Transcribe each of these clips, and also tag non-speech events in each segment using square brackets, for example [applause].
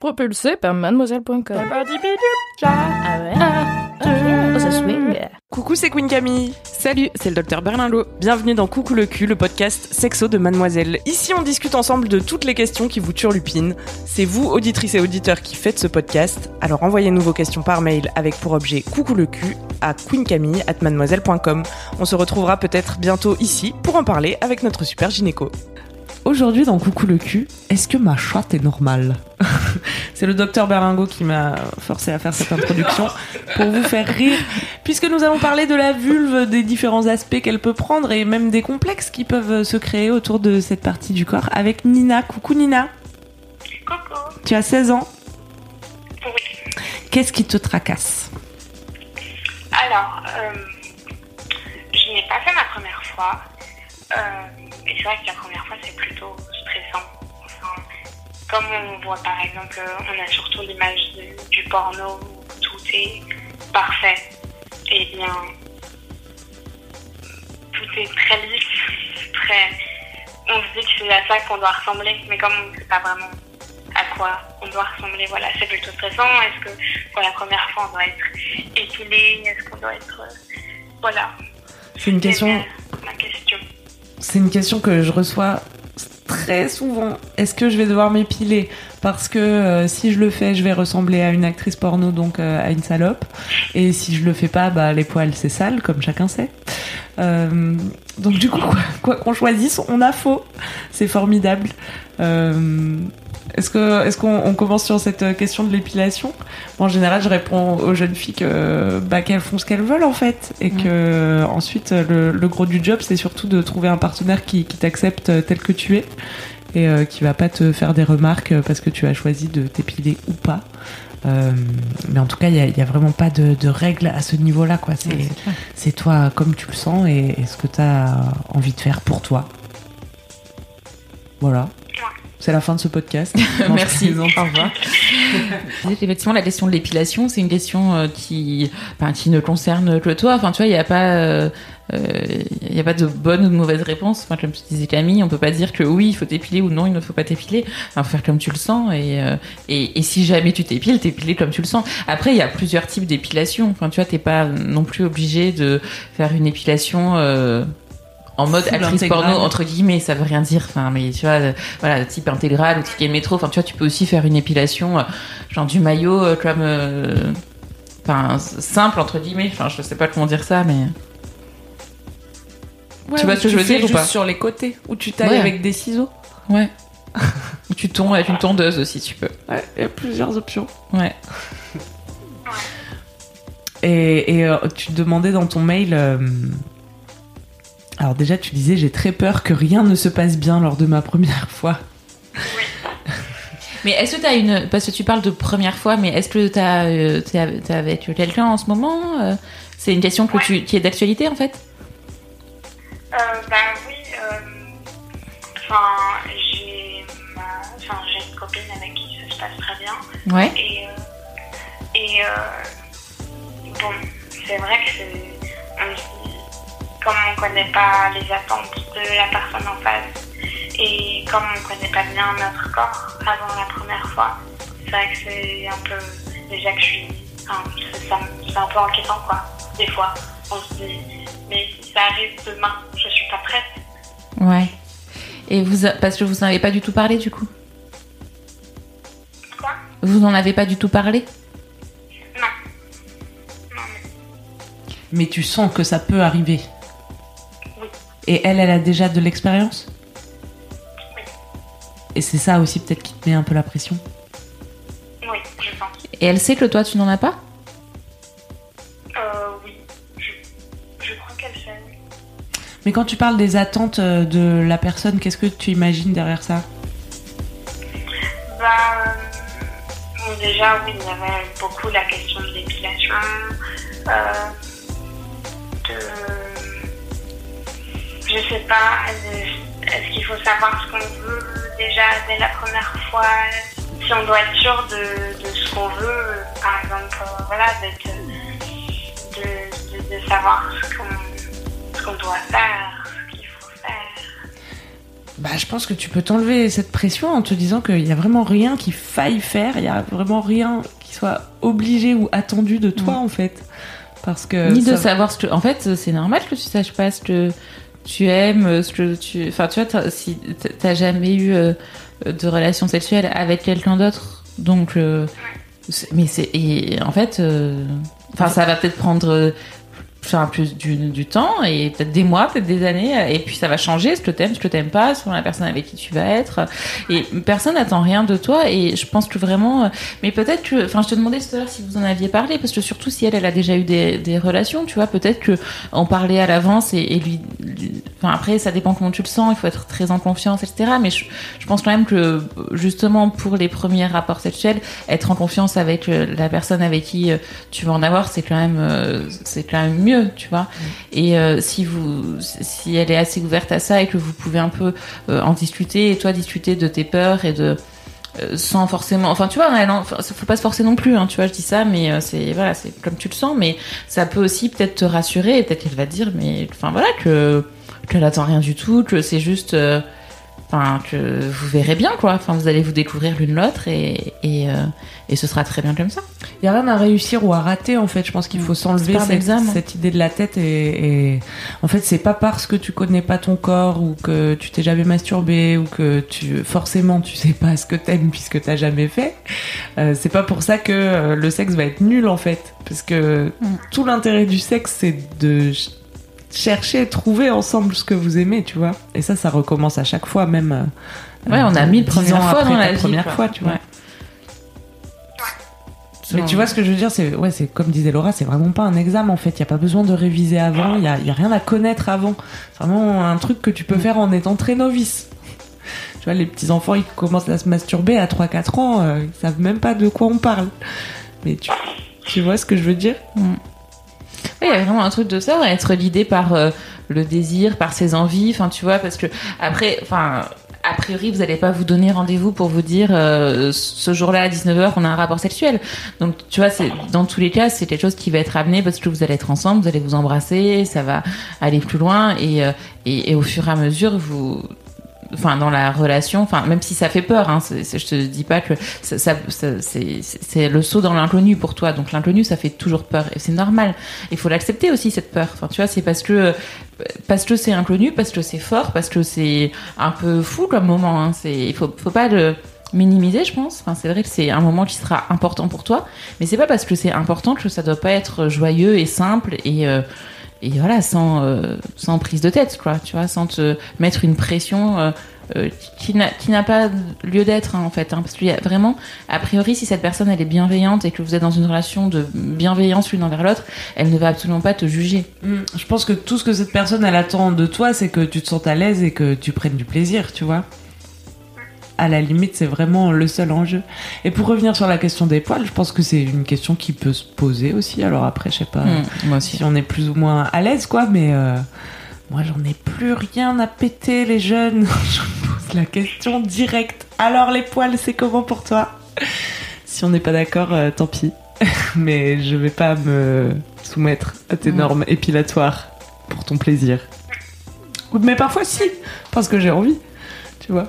Propulsé par mademoiselle.com. Ah ouais? Oh, ça swing. Coucou, c'est Queen Camille. Salut, c'est le docteur Berlinlot. Bienvenue dans Coucou le cul, le podcast sexo de Mademoiselle. Ici, on discute ensemble de toutes les questions qui vous turlupinent. C'est vous, auditrices et auditeurs, qui faites ce podcast. Alors envoyez-nous vos questions par mail avec pour objet Coucou le cul à queencamille@mademoiselle.com. On se retrouvera peut-être bientôt ici pour en parler avec notre super gynéco. Aujourd'hui dans Coucou le cul, est-ce que ma chatte est normale [laughs] C'est le docteur Berlingot qui m'a forcé à faire cette introduction pour vous faire rire, puisque nous allons parler de la vulve, des différents aspects qu'elle peut prendre et même des complexes qui peuvent se créer autour de cette partie du corps avec Nina. Coucou Nina, Coucou. tu as 16 ans. Oui. Qu'est-ce qui te tracasse Alors, euh, je n'ai pas fait ma première fois. Euh, et c'est vrai que la première fois, c'est plutôt stressant. Enfin, comme on voit par exemple, euh, on a surtout l'image du, porno où tout est parfait. Et bien, tout est très lisse, [laughs] très. On se dit que c'est à ça qu'on doit ressembler, mais comme on ne sait pas vraiment à quoi on doit ressembler, voilà, c'est plutôt stressant. Est-ce que pour la première fois, on doit être épilé Est-ce qu'on doit être. euh, Voilà. C'est une question. Ma question. C'est une question que je reçois très souvent. Est-ce que je vais devoir m'épiler Parce que euh, si je le fais, je vais ressembler à une actrice porno, donc euh, à une salope. Et si je le fais pas, bah, les poils, c'est sale, comme chacun sait. Euh, donc du coup, quoi quoi qu'on choisisse, on a faux. C'est formidable. Euh, est-ce que est-ce qu'on on commence sur cette euh, question de l'épilation? Bon, En général, je réponds aux jeunes filles que bah, qu'elles font ce qu'elles veulent en fait, et que euh, ensuite le, le gros du job, c'est surtout de trouver un partenaire qui, qui t'accepte euh, tel que tu es et euh, qui va pas te faire des remarques euh, parce que tu as choisi de t'épiler ou pas. Euh, mais en tout cas, il y a, a vraiment pas de, de règles à ce niveau-là, quoi. C'est c'est toi comme tu le sens et, et ce que tu as envie de faire pour toi. Voilà. C'est la fin de ce podcast. [laughs] Merci. Au revoir. [laughs] Effectivement, la question de l'épilation, c'est une question euh, qui, enfin, qui ne concerne que toi. Enfin, tu vois, il n'y a pas, euh, euh, il y a pas de bonne ou de mauvaise réponse. Enfin, comme tu disais Camille, on peut pas dire que oui, il faut t'épiler ou non, il ne faut pas t'épiler. Enfin, faut faire comme tu le sens et, euh, et, et si jamais tu t'épiles, t'épiler comme tu le sens. Après, il y a plusieurs types d'épilation. Enfin, tu vois, t'es pas non plus obligé de faire une épilation. Euh, en mode Full actrice intégrale. porno entre guillemets ça veut rien dire enfin mais tu vois euh, voilà type intégral ou ticket métro enfin tu vois tu peux aussi faire une épilation euh, genre du maillot euh, comme enfin simple entre guillemets enfin je sais pas comment dire ça mais Ouais, Tu vois ou ce que je veux dire ou pas sur les côtés où tu tailles Ouais. avec des ciseaux. ouais [laughs] Ou tu tonds avec une tondeuse aussi tu peux Ouais, il y a plusieurs options. ouais Et, et, tu demandais dans ton mail. Euh, Alors déjà, tu disais j'ai très peur que rien ne se passe bien lors de ma première fois. [laughs] mais est-ce que t'as une parce que tu parles de première fois mais est-ce que euh, t'es t'es avec quelqu'un en ce moment euh, c'est une question que tu qui est d'actualité en fait? Euh, bah oui, euh, enfin, j'ai ma, enfin, j'ai une copine avec qui ça se passe très bien. ouais Et, euh, et euh, bon, c'est vrai que c'est, on comme on connaît pas les attentes de la personne en face et comme on connaît pas bien notre corps avant la première fois, c'est vrai que c'est un peu, déjà que je suis, enfin, c'est, ça me- c'est un peu inquiétant quoi, des fois. On se dit, mais si ça arrive demain, je suis pas prête. ouais et vous parce que vous n'en avez pas du tout parlé du coup? Quoi? Vous n'en avez pas du tout parlé? Non. Non, mais Mais tu sens que ça peut arriver. Et elle, elle a déjà de l'expérience? Oui. Et c'est ça aussi peut-être qui te met un peu la pression? oui, je pense. Et elle sait que toi, tu n'en as pas? Euh, oui, je, je crois qu'elle sait. Mais quand tu parles des attentes euh, de la personne, qu'est-ce que tu imagines derrière ça? Bah, euh, bon, déjà, oui, il y avait beaucoup la question de l'épilation, euh, de. Je sais pas, de- est-ce qu'il faut savoir ce qu'on veut déjà dès la première fois? Si on doit être sûr de, de ce qu'on veut, par exemple, euh, voilà. De, de, de savoir ce qu'on qu'on doit faire, ce qu'il faut faire. Bah, je pense que tu peux t'enlever cette pression en te disant qu'il y a vraiment rien qu'il faille faire, il y a vraiment rien qui soit obligé ou attendu de toi en fait. Parce que Ni de savoir ce que. En fait, c'est normal que tu saches pas ce que tu aimes, ce que tu. Enfin, tu vois, t'as- si t'as jamais eu euh, de relation sexuelle avec quelqu'un d'autre, donc. euh, mais c'est. Et en fait. euh, Enfin, ça va peut-être prendre. Enfin, plus du, du temps et peut-être des mois, peut-être des années, et puis ça va changer ce que t'aimes, ce que t'aimes pas, selon la personne avec qui tu vas être. Et personne n'attend rien de toi, et je pense que vraiment, mais peut-être que, enfin, je te demandais tout à l'heure si vous en aviez parlé, parce que surtout si elle, elle a déjà eu des, des relations, tu vois, peut-être que en parler à l'avance et, lui- enfin après, ça dépend comment tu le sens, il faut être très en confiance, etc. Mais je, je pense quand même que justement pour les premiers rapports sexuels, être en confiance avec euh, la personne avec qui euh, tu vas en avoir, c'est quand même, euh, c'est quand même mieux, tu vois. Et euh, si vous, si elle est assez ouverte à ça et que vous pouvez un peu euh, en discuter et toi discuter de tes peurs et de euh, sans forcément enfin tu vois elle en- faut pas se forcer non plus hein, tu vois je dis ça mais c'est voilà c'est comme tu le sens mais ça peut aussi peut-être te rassurer et peut-être qu'elle va te dire mais enfin voilà que qu'elle attend rien du tout que c'est juste enfin que vous verrez bien quoi enfin vous allez vous découvrir l'une l'autre et et, euh, et ce sera très bien comme ça Il y a rien à réussir ou à rater en fait. Je pense qu'il faut s'enlever cette, cette idée de la tête et, et- en fait c'est pas parce que tu connais pas ton corps ou que tu t'es jamais masturbé ou que tu forcément tu sais pas ce que t'aimes puisque t'as jamais fait. euh, c'est pas pour ça que euh, le sexe va être nul en fait parce que Mm. tout l'intérêt du sexe c'est de ch- chercher et trouver ensemble ce que vous aimez tu vois. Et ça ça recommence à chaque fois même. euh, Ouais, on a mille premières fois dans la vie, première quoi. fois tu vois. Ouais. Mais tu vois ce que je veux dire, c'est ouais, c'est comme disait Laura, c'est vraiment pas un examen en fait. Il y a pas besoin de réviser avant. Il y a, y a rien à connaître avant. C'est vraiment un truc que tu peux faire en étant très novice. Tu vois, les petits enfants, ils commencent à se masturber à 3-4 ans, euh, ils savent même pas de quoi on parle. Mais tu, tu vois ce que je veux dire? Ouais, il y a vraiment un truc de ça, être guidé par euh, le désir, par ses envies, enfin tu vois, parce que après, enfin, a priori, vous n'allez pas vous donner rendez-vous pour vous dire euh, ce jour-là à 19h on a un rapport sexuel. Donc tu vois, c'est dans tous les cas, c'est quelque chose qui va être amené parce que vous allez être ensemble, vous allez vous embrasser, ça va aller plus loin et euh, et au fur et à mesure vous enfin dans la relation enfin même si ça fait peur hein, c'est- je te dis pas que ça, c'est le saut dans l'inconnu pour toi. Donc l'inconnu ça fait toujours peur. Et c'est normal. Il faut l'accepter aussi cette peur. Enfin tu vois c'est parce que parce que c'est inconnu parce que c'est fort parce que c'est un peu fou comme moment hein. c'est il faut faut pas le minimiser je pense. Enfin c'est vrai que c'est un moment qui sera important pour toi. Mais c'est pas parce que c'est important que ça doit pas être joyeux et simple et euh, et voilà sans euh, sans prise de tête quoi tu vois sans te mettre une pression euh, euh, qui n'a pas lieu d'être hein, en fait hein, parce a vraiment a priori si cette personne elle est bienveillante et que vous êtes dans une relation de bienveillance l'une envers l'autre elle ne va absolument pas te juger Mm. Je pense que tout ce que cette personne elle attend de toi, c'est que tu te sentes à l'aise et que tu prennes du plaisir, tu vois. À la limite, c'est vraiment le seul enjeu. Et pour revenir sur la question des poils, je pense que c'est une question qui peut se poser aussi. Alors après, je sais pas Hmm, moi aussi si on est plus ou moins à l'aise, quoi, mais euh, moi j'en ai plus rien à péter, les jeunes. [laughs] je me pose la question directe. Alors les poils, c'est comment pour toi? Si on n'est pas d'accord, euh, tant pis. [laughs] mais je vais pas me soumettre à tes Mm. normes épilatoires pour ton plaisir. Mais parfois si, parce que j'ai envie, tu vois.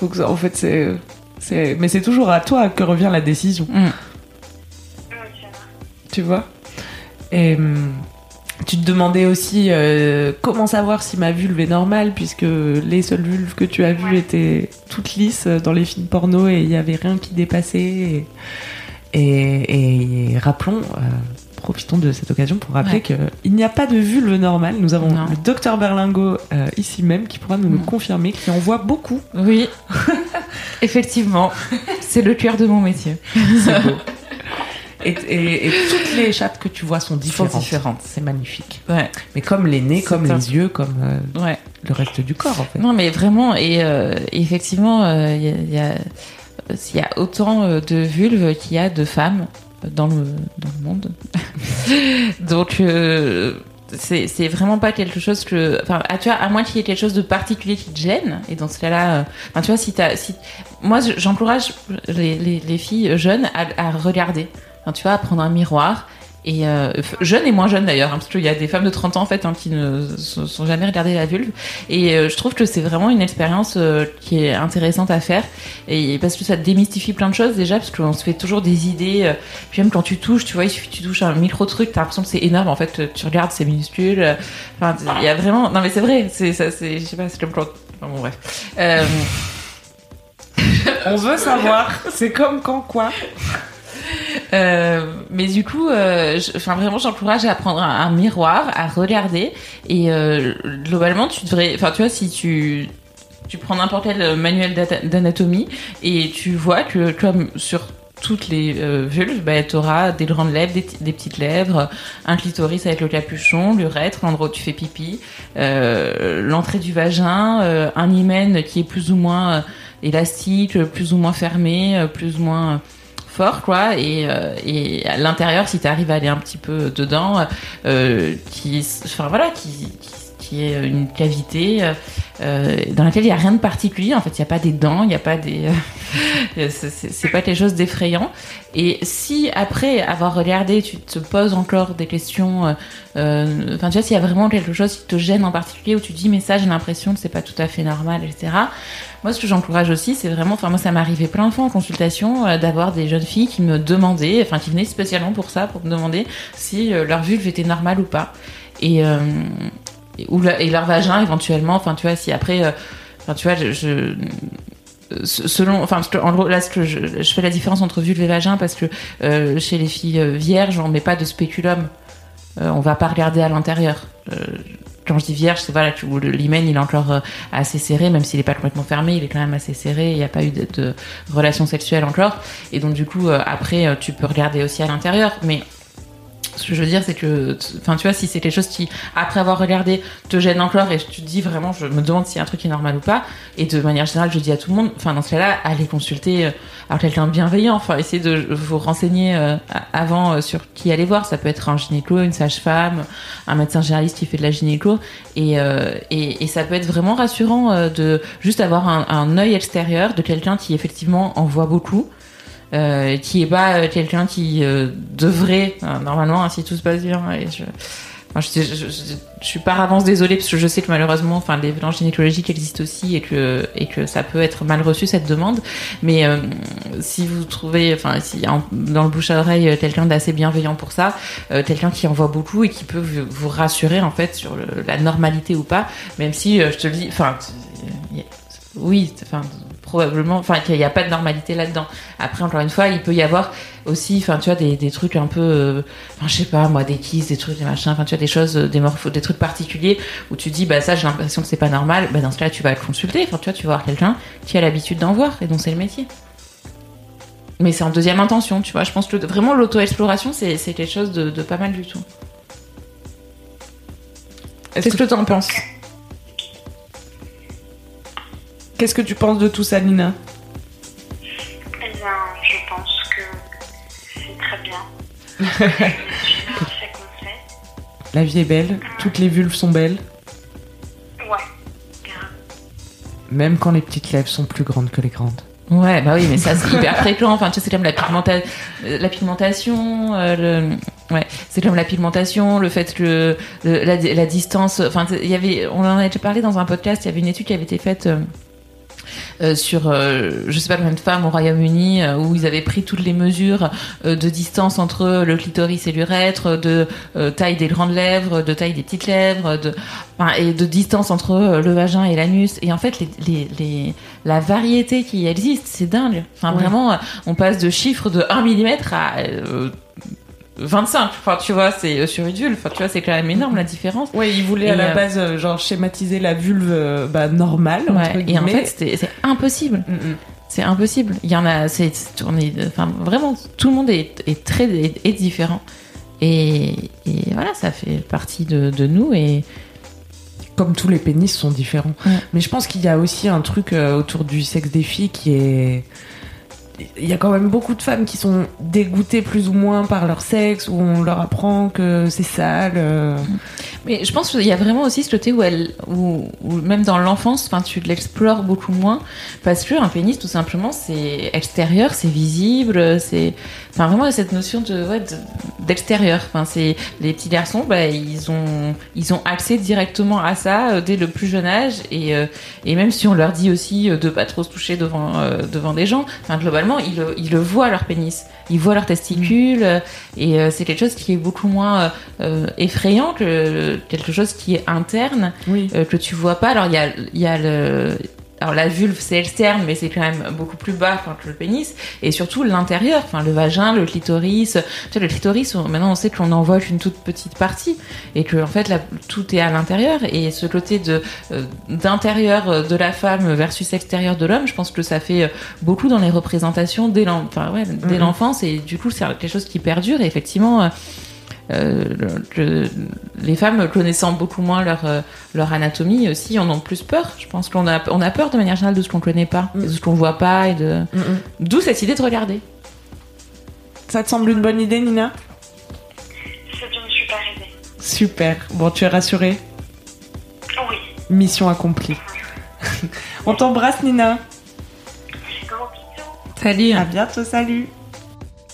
Donc ça, en fait c'est, c'est, mais c'est toujours à toi que revient la décision vrai. tu vois? Et hum, tu te demandais aussi euh, comment savoir si ma vulve est normale, puisque les seules vulves que tu as vues étaient toutes lisses dans les films porno et il n'y avait rien qui dépassait. Et, et- et rappelons, euh, profitons de cette occasion pour rappeler Ouais. qu'il n'y a pas de vulve normale. Nous avons Non. le docteur Berlingo euh, ici même qui pourra nous le Mm. confirmer, qui en voit beaucoup. oui [laughs] effectivement c'est le cœur de mon métier C'est beau. Et, et- et toutes les chattes que tu vois sont différentes. différentes. C'est magnifique. ouais Mais comme les nez, comme top. les yeux, comme euh, ouais le reste du corps, en fait. Non, mais vraiment, et euh, effectivement, il y a- il y a- s'il y a autant de vulves qu'il y a de femmes dans le, dans le monde. [laughs] Donc, euh, c'est vraiment pas quelque chose que. Enfin, à, tu vois, à moins qu'il y ait quelque chose de particulier qui te gêne. Et dans ce cas-là, euh, tu vois, si t'as. Si, moi, je- j'encourage les, les, les filles jeunes à, à regarder. Enfin, tu vois, à prendre un miroir. Et euh, jeunes et moins jeunes d'ailleurs, hein, parce qu'il y a des femmes de 30 ans en fait hein, qui ne sont jamais regardées la vulve. Et euh, je trouve que c'est vraiment une expérience euh, qui est intéressante à faire. Et parce que ça démystifie plein de choses déjà, parce qu'on se fait toujours des idées. euh, Puis même quand tu touches, tu vois, il suffit que tu touches un micro truc, t'as l'impression que c'est énorme. En fait, tu regardes, c'est minuscule. euh, Enfin, il y a vraiment. Non mais c'est vrai. C'est ça. C'est. Je sais pas. C'est comme quand. Enfin, bon bref. Euh, On veut savoir. C'est comme quand quoi? Euh, mais du coup, euh, enfin vraiment, j'encourage à prendre un, miroir, à regarder. Et euh, globalement, tu devrais, enfin tu vois, si tu tu prends n'importe quel manuel d'anatomie et tu vois que comme sur toutes les vulves, bah, tu auras des grandes lèvres, des, petites lèvres, un clitoris avec le capuchon, l'urètre, l'endroit où tu fais pipi, euh, l'entrée du vagin, euh, un hymen qui est plus ou moins élastique, plus ou moins fermé, plus ou moins fort quoi et, euh, et à l'intérieur si tu arrives à aller un petit peu dedans euh, qui enfin voilà qui, qui qui est une cavité euh, dans laquelle il y a rien de particulier. En fait il y a pas des dents il n'y a pas des euh, [laughs] c'est- pas quelque chose d'effrayant. Et si après avoir regardé tu te poses encore des questions euh, euh, enfin tu vois s'il y a vraiment quelque chose qui te gêne en particulier où tu dis mais ça j'ai l'impression que c'est pas tout à fait normal etc moi, ce que j'encourage aussi, c'est vraiment, enfin moi, ça arrivé plein de fois en consultation euh, d'avoir des jeunes filles qui me demandaient, enfin qui venaient spécialement pour ça, pour me demander si euh, leur vulve était normale ou pas, euh, et- ou et leur vagin éventuellement. Enfin, tu vois, si après, euh, enfin tu vois, je, selon, enfin en gros là, ce que je, fais la différence entre vulve et vagin parce que euh, chez les filles euh, vierges, on met pas de spéculum, Euh, on va pas regarder à l'intérieur. Quand je dis vierge, c'est voilà, l'hymen il est encore assez serré, même s'il n'est pas complètement fermé, il est quand même assez serré, il n'y a pas eu de, de relation sexuelle encore. Et donc du coup, après, tu peux regarder aussi à l'intérieur. Mais ce que je veux dire, c'est que, enfin, tu vois, si c'est quelque chose qui, après avoir regardé, te gêne encore et tu te dis vraiment, je me demande si un truc est normal ou pas, et de manière générale, je dis à tout le monde, enfin, dans ce cas-là, allez consulter euh, quelqu'un de bienveillant, enfin, essayez de vous renseigner euh, avant euh, sur qui aller voir. Ça peut être un gynéco, une sage-femme, un médecin généraliste qui fait de la gynéco, et, euh, et, et ça peut être vraiment rassurant euh, de juste avoir un, un œil extérieur de quelqu'un qui effectivement en voit beaucoup euh, qui est pas euh, quelqu'un qui euh, devrait euh, normalement hein, si tout se passe bien et je Enfin, je, je, je- suis par avance désolée parce que je sais que malheureusement, enfin, les violences gynécologiques existent aussi et que et que ça peut être mal reçu cette demande. Mais euh, si vous trouvez, enfin, si dans le bouche à oreille euh, quelqu'un d'assez bienveillant pour ça, quelqu'un qui en voit beaucoup et qui peut vous, rassurer en fait sur le- la normalité ou pas, même si je te le dis, enfin, oui, enfin probablement, enfin qu'il n'y a pas de normalité là-dedans. Après, encore une fois, il peut y avoir aussi, enfin tu vois, des, des trucs un peu, euh, enfin je sais pas, moi, des kisses, des trucs, des machins, enfin tu vois, des choses, euh, des morphos, des trucs particuliers où tu dis, bah ça, j'ai l'impression que c'est pas normal. Bah dans ce cas-là, tu vas le consulter. Enfin tu vois, tu vas voir quelqu'un qui a l'habitude d'en voir et dont c'est le métier. Mais c'est en deuxième intention, tu vois. Je pense que vraiment l'auto-exploration, c'est quelque chose de, de pas mal du tout. Est-ce Qu'est-ce que- que t'en penses? Qu'est-ce que tu penses de tout ça, Lina Eh bien, je pense que c'est très bien. [laughs] La vie est belle, toutes les vulves sont belles, Ouais, grave. même quand les petites lèvres sont plus grandes que les grandes. Ouais, bah oui, mais ça c'est hyper fréquent. Enfin, tu sais, c'est comme la, pigmenta- euh, la pigmentation, euh, le... ouais, c'est comme la pigmentation, le fait que le- la, la distance. Enfin, il y avait, on en a déjà parlé dans un podcast. Il y avait une étude qui avait été faite. euh, euh, sur, euh, je sais pas combien de femmes au Royaume-Uni, euh, où ils avaient pris toutes les mesures euh, de distance entre le clitoris et l'urètre, de euh, taille des grandes lèvres, de taille des petites lèvres, de, enfin, et de distance entre le vagin et l'anus. Et en fait, les, les, les, la variété qui existe, c'est dingue. Enfin, Ouais. vraiment, on passe de chiffres de 1 mm à euh, 25. Enfin, tu vois, c'est euh, sur une vulve. Enfin, tu vois, c'est quand même énorme la différence. Ouais, ils voulaient Et, à la euh, base euh, genre schématiser la vulve bah, normale entre et en fait, c'est impossible. Mm, mm. C'est impossible. Il y en a, c'est, est, enfin, vraiment, tout le monde est, est très, est, est différent. Et, et voilà, ça fait partie de, de nous et comme tous les pénis sont différents. Ouais. Mais je pense qu'il y a aussi un truc autour du sexe des filles qui est il y a quand même beaucoup de femmes qui sont dégoûtées plus ou moins par leur sexe, où on leur apprend que c'est sale. Mais je pense qu'il y a vraiment aussi ce côté où elle, où, où même dans l'enfance, tu l'explores beaucoup moins parce que un pénis, tout simplement, c'est extérieur, c'est visible, c'est, enfin, vraiment, il y a cette notion de, ouais, de- d'extérieur. Enfin, c'est les petits garçons, bah, ils ont, ils ont accès directement à ça euh, dès le plus jeune âge et, euh, et même si on leur dit aussi euh, de pas trop se toucher devant, euh, devant des gens, enfin, globalement, ils le, ils le voient leur pénis, ils voient leurs testicules euh, et c'est quelque chose qui est beaucoup moins effrayant que quelque chose qui est interne Oui. euh, que tu vois pas. Alors il y a, y a le alors la vulve c'est externe mais c'est quand même beaucoup plus bas enfin, que le pénis et surtout l'intérieur enfin le vagin le clitoris tu sais le clitoris on- maintenant on sait qu'on en voit qu'une toute petite partie et que en fait là, tout est à l'intérieur et ce côté de euh, d'intérieur de la femme versus extérieur de l'homme je pense que ça fait euh, beaucoup dans les représentations dès l'en- enfin, ouais, Mhm. l'enfance et du coup c'est quelque chose qui perdure et effectivement euh, le- le- les femmes connaissant beaucoup moins leur, euh, leur anatomie aussi en ont plus peur. Je pense qu'on a, on a peur de manière générale de ce qu'on connaît pas, Mm. de ce qu'on voit pas et de. Mm, mm. D'où cette idée de regarder. Ça te semble une bonne idée, Nina? C'est une super idée. Super. Bon, tu es rassurée? Oui. Mission accomplie. [laughs] On t'embrasse, Nina. Gros bisous. Salut. À bientôt, salut.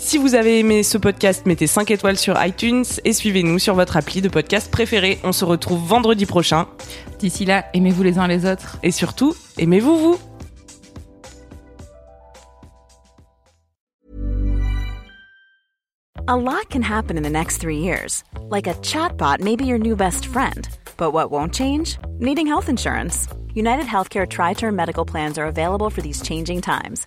Si vous avez aimé ce podcast, mettez 5 étoiles sur iTunes et suivez-nous sur votre appli de podcast préféré. On se retrouve vendredi prochain D'ici là, aimez-vous les uns les autres. et surtout, aimez-vous vous. A lot can happen in the next three years. Like a chatbot may be your new best friend. But what won't change? Needing health insurance. United Healthcare Tri Term Medical Plans are available for these changing times.